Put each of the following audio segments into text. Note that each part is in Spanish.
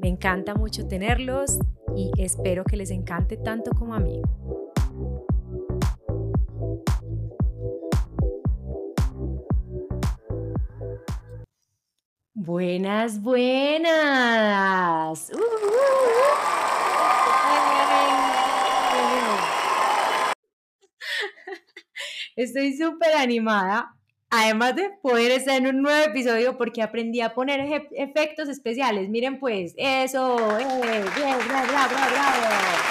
Me encanta mucho tenerlos y espero que les encante tanto como a mí. Buenas, buenas. Uh, uh, uh. Estoy súper animada Además de poder estar en un nuevo episodio porque aprendí a poner efectos especiales. Miren pues, eso, eh, bien, bravo, bravo, bravo.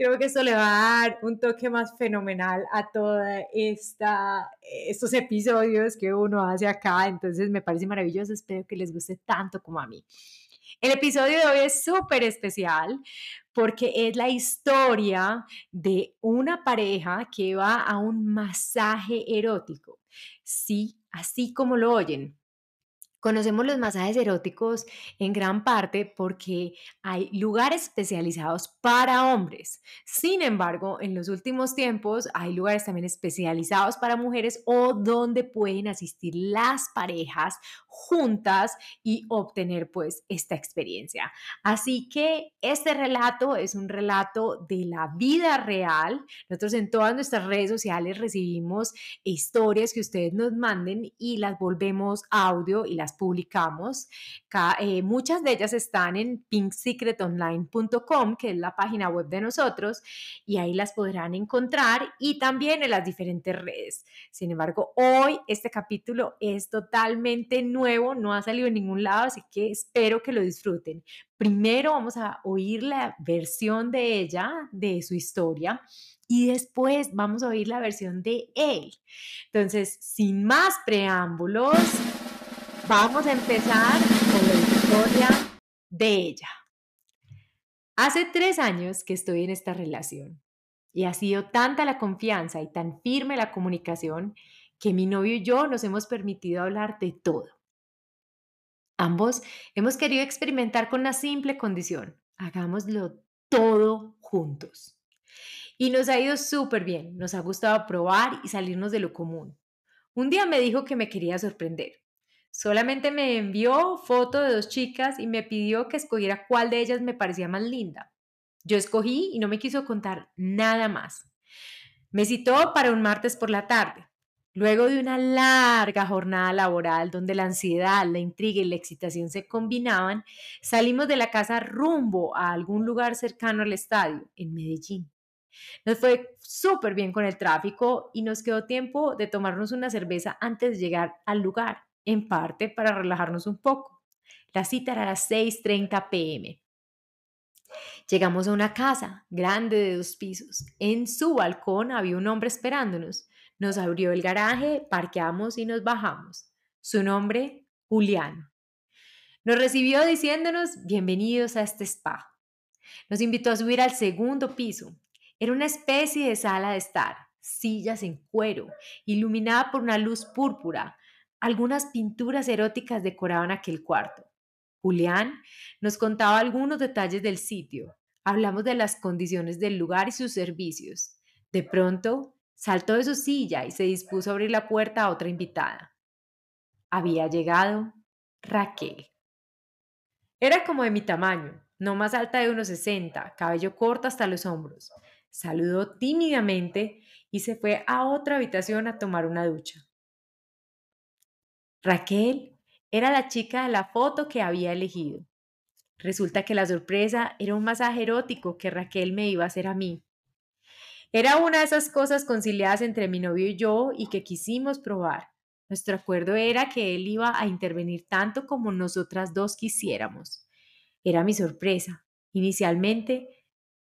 Creo que eso le va a dar un toque más fenomenal a todos estos episodios que uno hace acá. Entonces me parece maravilloso. Espero que les guste tanto como a mí. El episodio de hoy es súper especial porque es la historia de una pareja que va a un masaje erótico. Sí, así como lo oyen. Conocemos los masajes eróticos en gran parte porque hay lugares especializados para hombres. Sin embargo, en los últimos tiempos hay lugares también especializados para mujeres o donde pueden asistir las parejas juntas y obtener pues esta experiencia. Así que este relato es un relato de la vida real. Nosotros en todas nuestras redes sociales recibimos historias que ustedes nos manden y las volvemos audio y las publicamos. Eh, muchas de ellas están en pinksecretonline.com, que es la página web de nosotros, y ahí las podrán encontrar y también en las diferentes redes. Sin embargo, hoy este capítulo es totalmente nuevo, no ha salido en ningún lado, así que espero que lo disfruten. Primero vamos a oír la versión de ella, de su historia, y después vamos a oír la versión de él. Entonces, sin más preámbulos, Vamos a empezar con la historia de ella. Hace tres años que estoy en esta relación y ha sido tanta la confianza y tan firme la comunicación que mi novio y yo nos hemos permitido hablar de todo. Ambos hemos querido experimentar con una simple condición, hagámoslo todo juntos. Y nos ha ido súper bien, nos ha gustado probar y salirnos de lo común. Un día me dijo que me quería sorprender Solamente me envió foto de dos chicas y me pidió que escogiera cuál de ellas me parecía más linda. Yo escogí y no me quiso contar nada más. Me citó para un martes por la tarde. Luego de una larga jornada laboral donde la ansiedad, la intriga y la excitación se combinaban, salimos de la casa rumbo a algún lugar cercano al estadio, en Medellín. Nos fue súper bien con el tráfico y nos quedó tiempo de tomarnos una cerveza antes de llegar al lugar en parte para relajarnos un poco. La cita era a las 6.30 pm. Llegamos a una casa grande de dos pisos. En su balcón había un hombre esperándonos. Nos abrió el garaje, parqueamos y nos bajamos. Su nombre, Julián. Nos recibió diciéndonos bienvenidos a este spa. Nos invitó a subir al segundo piso. Era una especie de sala de estar, sillas en cuero, iluminada por una luz púrpura, algunas pinturas eróticas decoraban aquel cuarto. Julián nos contaba algunos detalles del sitio. Hablamos de las condiciones del lugar y sus servicios. De pronto, saltó de su silla y se dispuso a abrir la puerta a otra invitada. Había llegado Raquel. Era como de mi tamaño, no más alta de unos 60, cabello corto hasta los hombros. Saludó tímidamente y se fue a otra habitación a tomar una ducha. Raquel era la chica de la foto que había elegido. Resulta que la sorpresa era un masaje erótico que Raquel me iba a hacer a mí. Era una de esas cosas conciliadas entre mi novio y yo y que quisimos probar. Nuestro acuerdo era que él iba a intervenir tanto como nosotras dos quisiéramos. Era mi sorpresa. Inicialmente,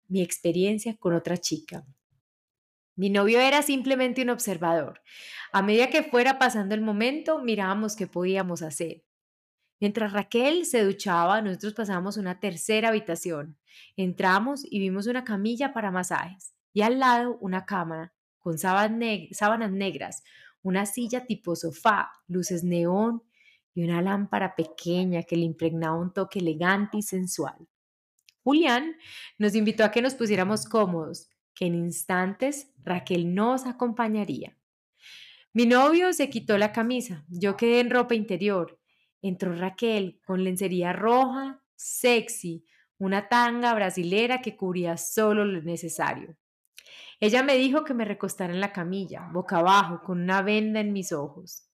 mi experiencia con otra chica. Mi novio era simplemente un observador. A medida que fuera pasando el momento, mirábamos qué podíamos hacer. Mientras Raquel se duchaba, nosotros pasamos una tercera habitación. Entramos y vimos una camilla para masajes y al lado una cámara con sábanas negras, una silla tipo sofá, luces neón y una lámpara pequeña que le impregnaba un toque elegante y sensual. Julián nos invitó a que nos pusiéramos cómodos, que en instantes Raquel nos acompañaría. Mi novio se quitó la camisa, yo quedé en ropa interior. Entró Raquel con lencería roja, sexy, una tanga brasilera que cubría solo lo necesario. Ella me dijo que me recostara en la camilla, boca abajo, con una venda en mis ojos.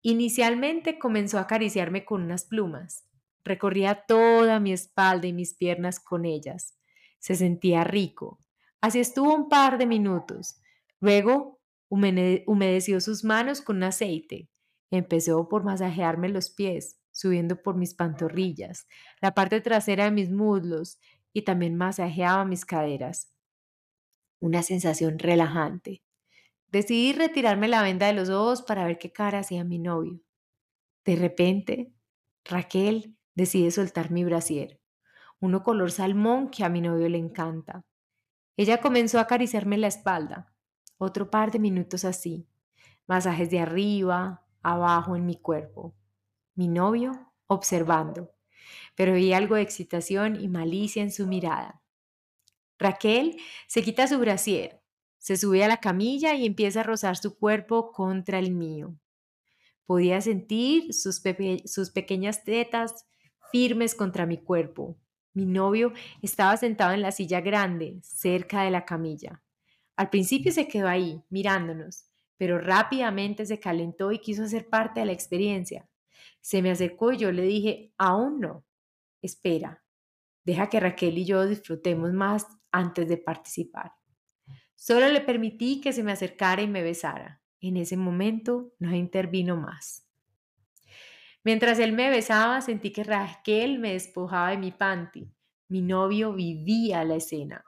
Inicialmente comenzó a acariciarme con unas plumas. Recorría toda mi espalda y mis piernas con ellas. Se sentía rico. Así estuvo un par de minutos. Luego humedeció sus manos con aceite. Empezó por masajearme los pies, subiendo por mis pantorrillas, la parte trasera de mis muslos y también masajeaba mis caderas una sensación relajante. Decidí retirarme la venda de los ojos para ver qué cara hacía mi novio. De repente, Raquel decide soltar mi brasier, uno color salmón que a mi novio le encanta. Ella comenzó a acariciarme la espalda, otro par de minutos así, masajes de arriba, abajo en mi cuerpo. Mi novio observando, pero vi algo de excitación y malicia en su mirada. Raquel se quita su brasier, se sube a la camilla y empieza a rozar su cuerpo contra el mío. Podía sentir sus, sus pequeñas tetas firmes contra mi cuerpo. Mi novio estaba sentado en la silla grande, cerca de la camilla. Al principio se quedó ahí, mirándonos, pero rápidamente se calentó y quiso ser parte de la experiencia. Se me acercó y yo le dije, aún no, espera, deja que Raquel y yo disfrutemos más antes de participar. Solo le permití que se me acercara y me besara. En ese momento no intervino más. Mientras él me besaba, sentí que Raquel me despojaba de mi panty. Mi novio vivía la escena.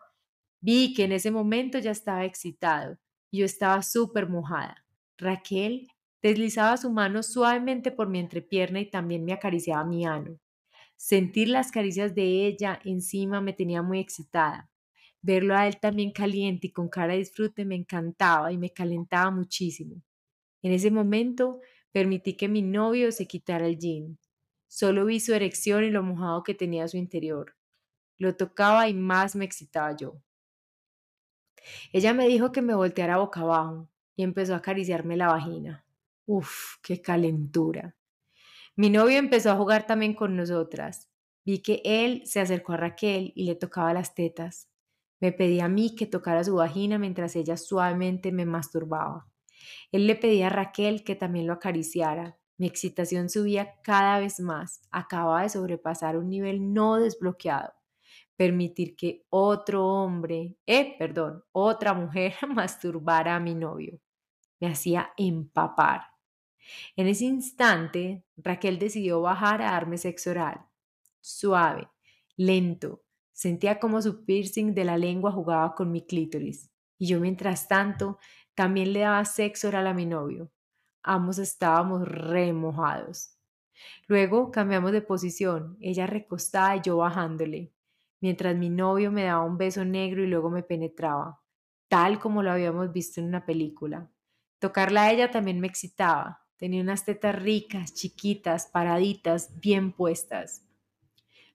Vi que en ese momento ya estaba excitado y yo estaba súper mojada. Raquel deslizaba su mano suavemente por mi entrepierna y también me acariciaba mi ano. Sentir las caricias de ella encima me tenía muy excitada. Verlo a él también caliente y con cara de disfrute me encantaba y me calentaba muchísimo. En ese momento permití que mi novio se quitara el jean. Solo vi su erección y lo mojado que tenía su interior. Lo tocaba y más me excitaba yo. Ella me dijo que me volteara boca abajo y empezó a acariciarme la vagina. Uf, qué calentura. Mi novio empezó a jugar también con nosotras. Vi que él se acercó a Raquel y le tocaba las tetas. Me pedía a mí que tocara su vagina mientras ella suavemente me masturbaba. Él le pedía a Raquel que también lo acariciara. Mi excitación subía cada vez más. Acababa de sobrepasar un nivel no desbloqueado. Permitir que otro hombre, eh, perdón, otra mujer masturbara a mi novio. Me hacía empapar. En ese instante, Raquel decidió bajar a darme sexo oral. Suave, lento, Sentía como su piercing de la lengua jugaba con mi clítoris. Y yo, mientras tanto, también le daba sexo oral a mi novio. Ambos estábamos remojados. Luego cambiamos de posición, ella recostada y yo bajándole, mientras mi novio me daba un beso negro y luego me penetraba, tal como lo habíamos visto en una película. Tocarla a ella también me excitaba. Tenía unas tetas ricas, chiquitas, paraditas, bien puestas.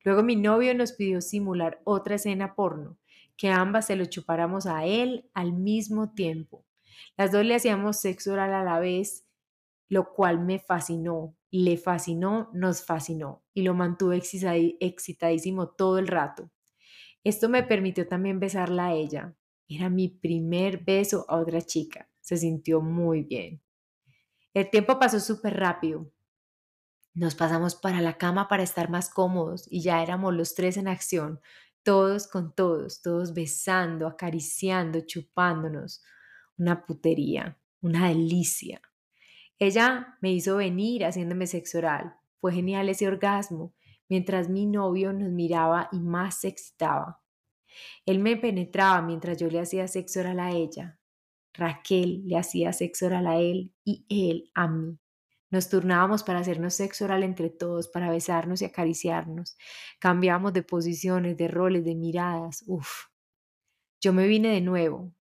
Luego mi novio nos pidió simular otra escena porno, que ambas se lo chupáramos a él al mismo tiempo. Las dos le hacíamos sexo oral a la vez, lo cual me fascinó, le fascinó, nos fascinó y lo mantuve excitadísimo todo el rato. Esto me permitió también besarla a ella. Era mi primer beso a otra chica. Se sintió muy bien. El tiempo pasó súper rápido. Nos pasamos para la cama para estar más cómodos y ya éramos los tres en acción, todos con todos, todos besando, acariciando, chupándonos. Una putería, una delicia. Ella me hizo venir haciéndome sexo oral. Fue genial ese orgasmo, mientras mi novio nos miraba y más se excitaba. Él me penetraba mientras yo le hacía sexo oral a ella. Raquel le hacía sexo oral a él y él a mí. Nos turnábamos para hacernos sexo oral entre todos, para besarnos y acariciarnos. Cambiábamos de posiciones, de roles, de miradas. Uf. Yo me vine de nuevo.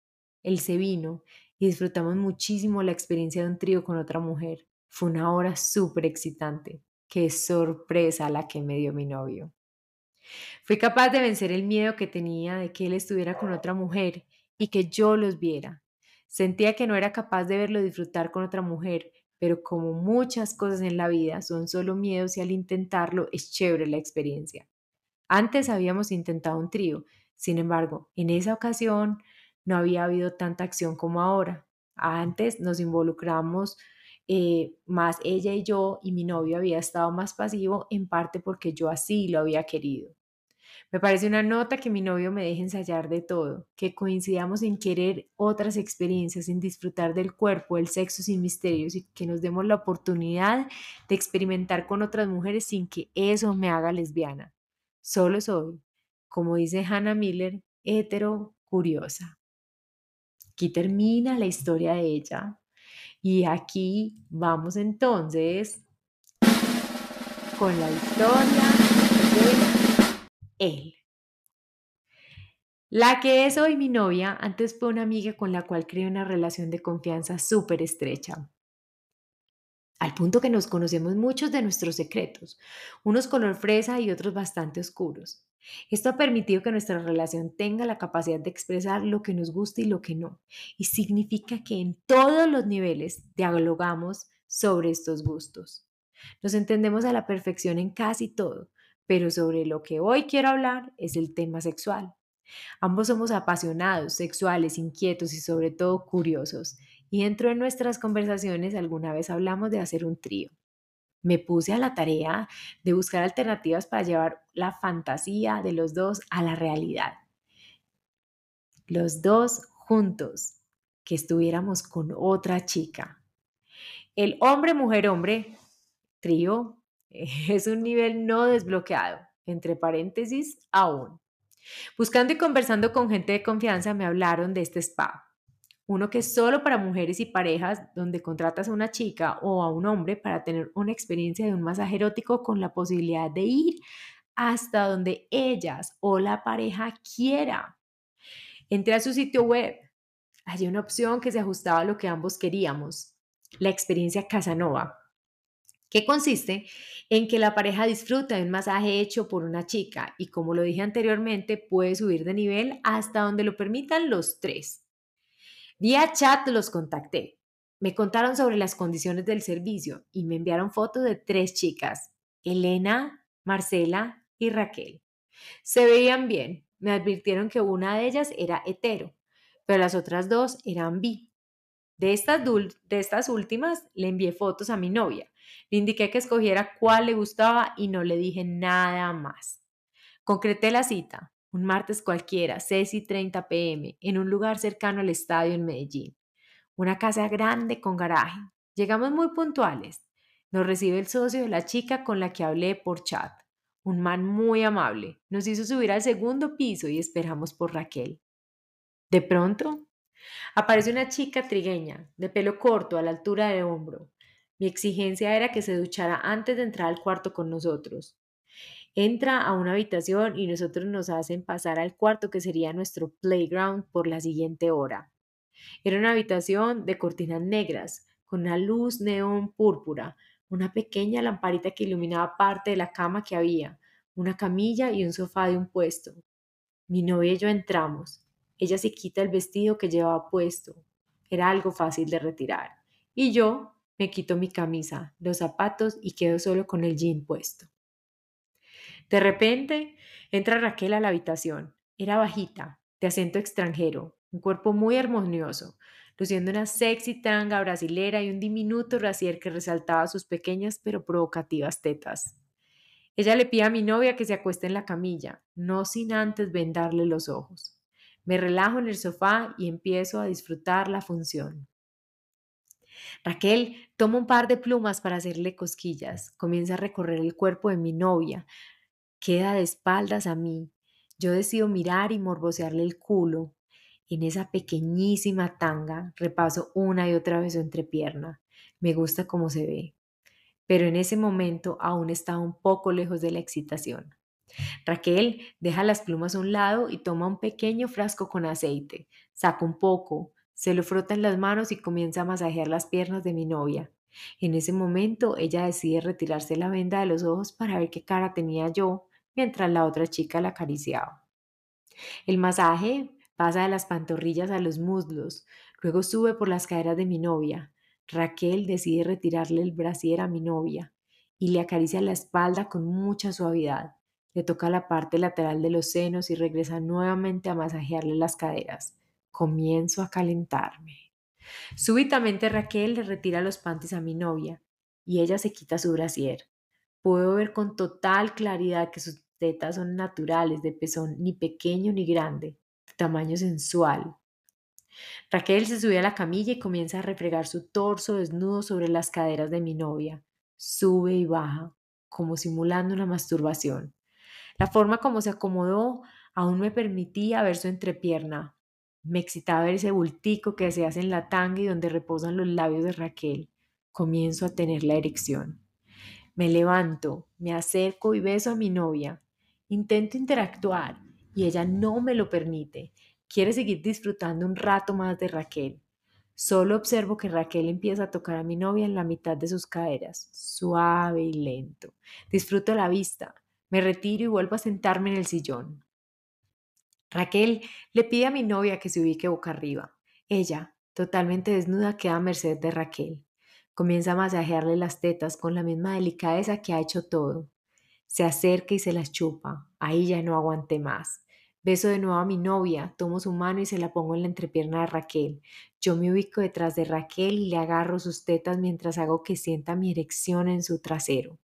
Él se vino y disfrutamos muchísimo la experiencia de un trío con otra mujer. Fue una hora súper excitante. Qué sorpresa la que me dio mi novio. Fui capaz de vencer el miedo que tenía de que él estuviera con otra mujer y que yo los viera. Sentía que no era capaz de verlo disfrutar con otra mujer, pero como muchas cosas en la vida son solo miedos y al intentarlo es chévere la experiencia. Antes habíamos intentado un trío, sin embargo, en esa ocasión no había habido tanta acción como ahora. Antes nos involucramos eh, más ella y yo y mi novio había estado más pasivo en parte porque yo así lo había querido. Me parece una nota que mi novio me deje ensayar de todo, que coincidamos en querer otras experiencias, en disfrutar del cuerpo, el sexo sin misterios y que nos demos la oportunidad de experimentar con otras mujeres sin que eso me haga lesbiana. Solo soy, como dice Hannah Miller, hetero curiosa. Aquí termina la historia de ella. Y aquí vamos entonces con la historia de él. La que es hoy mi novia antes fue una amiga con la cual creé una relación de confianza súper estrecha. Al punto que nos conocemos muchos de nuestros secretos, unos color fresa y otros bastante oscuros. Esto ha permitido que nuestra relación tenga la capacidad de expresar lo que nos gusta y lo que no, y significa que en todos los niveles dialogamos sobre estos gustos. Nos entendemos a la perfección en casi todo, pero sobre lo que hoy quiero hablar es el tema sexual. Ambos somos apasionados, sexuales, inquietos y sobre todo curiosos, y dentro de nuestras conversaciones alguna vez hablamos de hacer un trío. Me puse a la tarea de buscar alternativas para llevar la fantasía de los dos a la realidad. Los dos juntos, que estuviéramos con otra chica. El hombre, mujer, hombre, trío, es un nivel no desbloqueado, entre paréntesis, aún. Buscando y conversando con gente de confianza me hablaron de este spa, uno que es solo para mujeres y parejas, donde contratas a una chica o a un hombre para tener una experiencia de un masaje erótico con la posibilidad de ir hasta donde ellas o la pareja quiera. Entré a su sitio web. Hay una opción que se ajustaba a lo que ambos queríamos, la experiencia Casanova que consiste en que la pareja disfruta de un masaje hecho por una chica y como lo dije anteriormente, puede subir de nivel hasta donde lo permitan los tres. Vía chat los contacté. Me contaron sobre las condiciones del servicio y me enviaron fotos de tres chicas, Elena, Marcela y Raquel. Se veían bien. Me advirtieron que una de ellas era hetero, pero las otras dos eran bi. De estas, de últimas le envié fotos a mi novia le indiqué que escogiera cuál le gustaba y no le dije nada más. Concreté la cita, un martes cualquiera, 6 y 30 pm, en un lugar cercano al estadio en Medellín. Una casa grande con garaje. Llegamos muy puntuales. Nos recibe el socio de la chica con la que hablé por chat. Un man muy amable. Nos hizo subir al segundo piso y esperamos por Raquel. De pronto, aparece una chica trigueña, de pelo corto a la altura del hombro, mi exigencia era que se duchara antes de entrar al cuarto con nosotros. Entra a una habitación y nosotros nos hacen pasar al cuarto que sería nuestro playground por la siguiente hora. Era una habitación de cortinas negras, con una luz neón púrpura, una pequeña lamparita que iluminaba parte de la cama que había, una camilla y un sofá de un puesto. Mi novia y yo entramos. Ella se quita el vestido que llevaba puesto. Era algo fácil de retirar. Y yo me quito mi camisa, los zapatos y quedo solo con el jean puesto. De repente entra Raquel a la habitación. Era bajita, de acento extranjero, un cuerpo muy armonioso, luciendo una sexy tanga brasilera y un diminuto rasier que resaltaba sus pequeñas pero provocativas tetas. Ella le pide a mi novia que se acueste en la camilla, no sin antes vendarle los ojos. Me relajo en el sofá y empiezo a disfrutar la función. Raquel toma un par de plumas para hacerle cosquillas, comienza a recorrer el cuerpo de mi novia, queda de espaldas a mí. Yo decido mirar y morbosearle el culo. En esa pequeñísima tanga repaso una y otra vez su entrepierna. Me gusta cómo se ve. pero en ese momento aún estaba un poco lejos de la excitación. Raquel deja las plumas a un lado y toma un pequeño frasco con aceite, saca un poco, se lo frota en las manos y comienza a masajear las piernas de mi novia. En ese momento ella decide retirarse la venda de los ojos para ver qué cara tenía yo, mientras la otra chica la acariciaba. El masaje pasa de las pantorrillas a los muslos, luego sube por las caderas de mi novia. Raquel decide retirarle el brasier a mi novia y le acaricia la espalda con mucha suavidad. Le toca la parte lateral de los senos y regresa nuevamente a masajearle las caderas. Comienzo a calentarme. Súbitamente Raquel le retira los panties a mi novia y ella se quita su brasier. Puedo ver con total claridad que sus tetas son naturales, de pezón ni pequeño ni grande, de tamaño sensual. Raquel se sube a la camilla y comienza a refregar su torso desnudo sobre las caderas de mi novia. Sube y baja, como simulando una masturbación. La forma como se acomodó aún me permitía ver su entrepierna. Me excitaba ver ese bultico que se hace en la tanga y donde reposan los labios de Raquel. Comienzo a tener la erección. Me levanto, me acerco y beso a mi novia. Intento interactuar y ella no me lo permite. Quiere seguir disfrutando un rato más de Raquel. Solo observo que Raquel empieza a tocar a mi novia en la mitad de sus caderas, suave y lento. Disfruto la vista. Me retiro y vuelvo a sentarme en el sillón. Raquel le pide a mi novia que se ubique boca arriba. Ella, totalmente desnuda, queda a merced de Raquel. Comienza a masajearle las tetas con la misma delicadeza que ha hecho todo. Se acerca y se las chupa. Ahí ya no aguanté más. Beso de nuevo a mi novia, tomo su mano y se la pongo en la entrepierna de Raquel. Yo me ubico detrás de Raquel y le agarro sus tetas mientras hago que sienta mi erección en su trasero.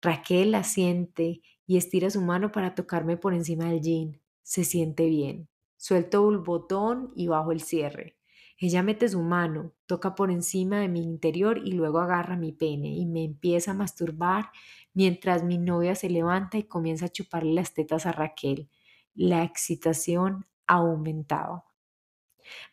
Raquel la siente y estira su mano para tocarme por encima del jean. Se siente bien. Suelto el botón y bajo el cierre. Ella mete su mano, toca por encima de mi interior y luego agarra mi pene y me empieza a masturbar mientras mi novia se levanta y comienza a chuparle las tetas a Raquel. La excitación aumentaba.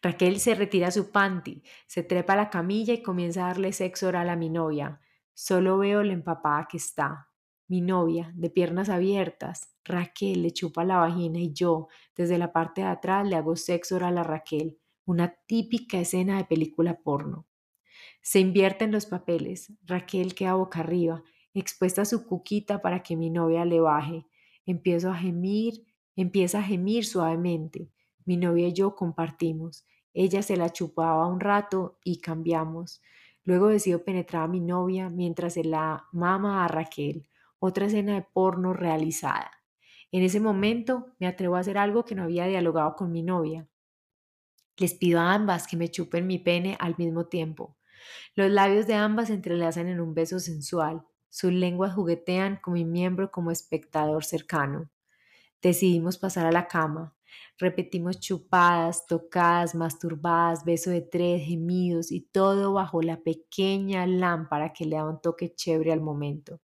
Raquel se retira su panty, se trepa a la camilla y comienza a darle sexo oral a mi novia. Solo veo la empapada que está. Mi novia, de piernas abiertas, Raquel le chupa la vagina y yo, desde la parte de atrás, le hago sexo oral a Raquel, una típica escena de película porno. Se invierten los papeles. Raquel queda boca arriba, expuesta su cuquita para que mi novia le baje. Empiezo a gemir, empieza a gemir suavemente. Mi novia y yo compartimos. Ella se la chupaba un rato y cambiamos. Luego decido penetrar a mi novia mientras se la mama a Raquel, otra escena de porno realizada. En ese momento me atrevo a hacer algo que no había dialogado con mi novia. Les pido a ambas que me chupen mi pene al mismo tiempo. Los labios de ambas se entrelazan en un beso sensual. Sus lenguas juguetean con mi miembro como espectador cercano. Decidimos pasar a la cama. Repetimos chupadas, tocadas, masturbadas, beso de tres, gemidos y todo bajo la pequeña lámpara que le da un toque chévere al momento.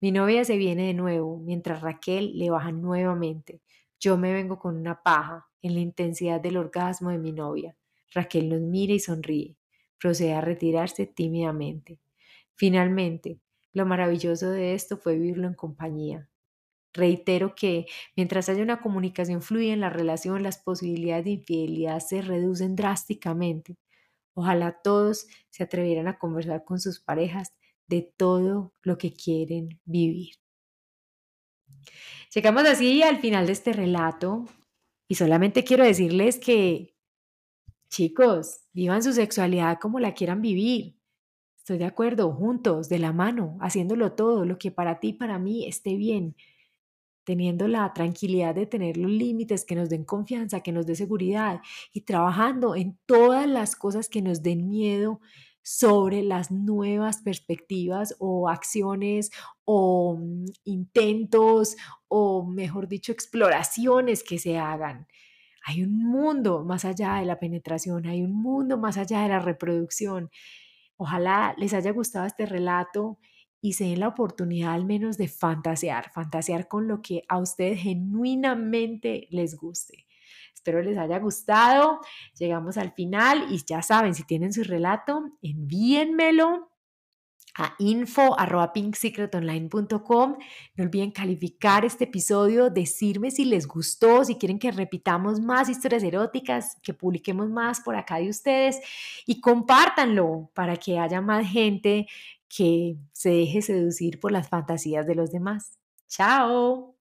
Mi novia se viene de nuevo, mientras Raquel le baja nuevamente. Yo me vengo con una paja en la intensidad del orgasmo de mi novia. Raquel nos mira y sonríe. Procede a retirarse tímidamente. Finalmente, lo maravilloso de esto fue vivirlo en compañía. Reitero que mientras haya una comunicación fluida en la relación, las posibilidades de infidelidad se reducen drásticamente. Ojalá todos se atrevieran a conversar con sus parejas de todo lo que quieren vivir. Llegamos así al final de este relato y solamente quiero decirles que, chicos, vivan su sexualidad como la quieran vivir. Estoy de acuerdo, juntos, de la mano, haciéndolo todo, lo que para ti y para mí esté bien teniendo la tranquilidad de tener los límites que nos den confianza, que nos dé seguridad y trabajando en todas las cosas que nos den miedo sobre las nuevas perspectivas o acciones o mm, intentos o, mejor dicho, exploraciones que se hagan. Hay un mundo más allá de la penetración, hay un mundo más allá de la reproducción. Ojalá les haya gustado este relato y se den la oportunidad al menos de fantasear, fantasear con lo que a ustedes genuinamente les guste. Espero les haya gustado. Llegamos al final y ya saben, si tienen su relato, envíenmelo a info.pinksecretonline.com. No olviden calificar este episodio, decirme si les gustó, si quieren que repitamos más historias eróticas, que publiquemos más por acá de ustedes y compártanlo para que haya más gente que se deje seducir por las fantasías de los demás. Chao.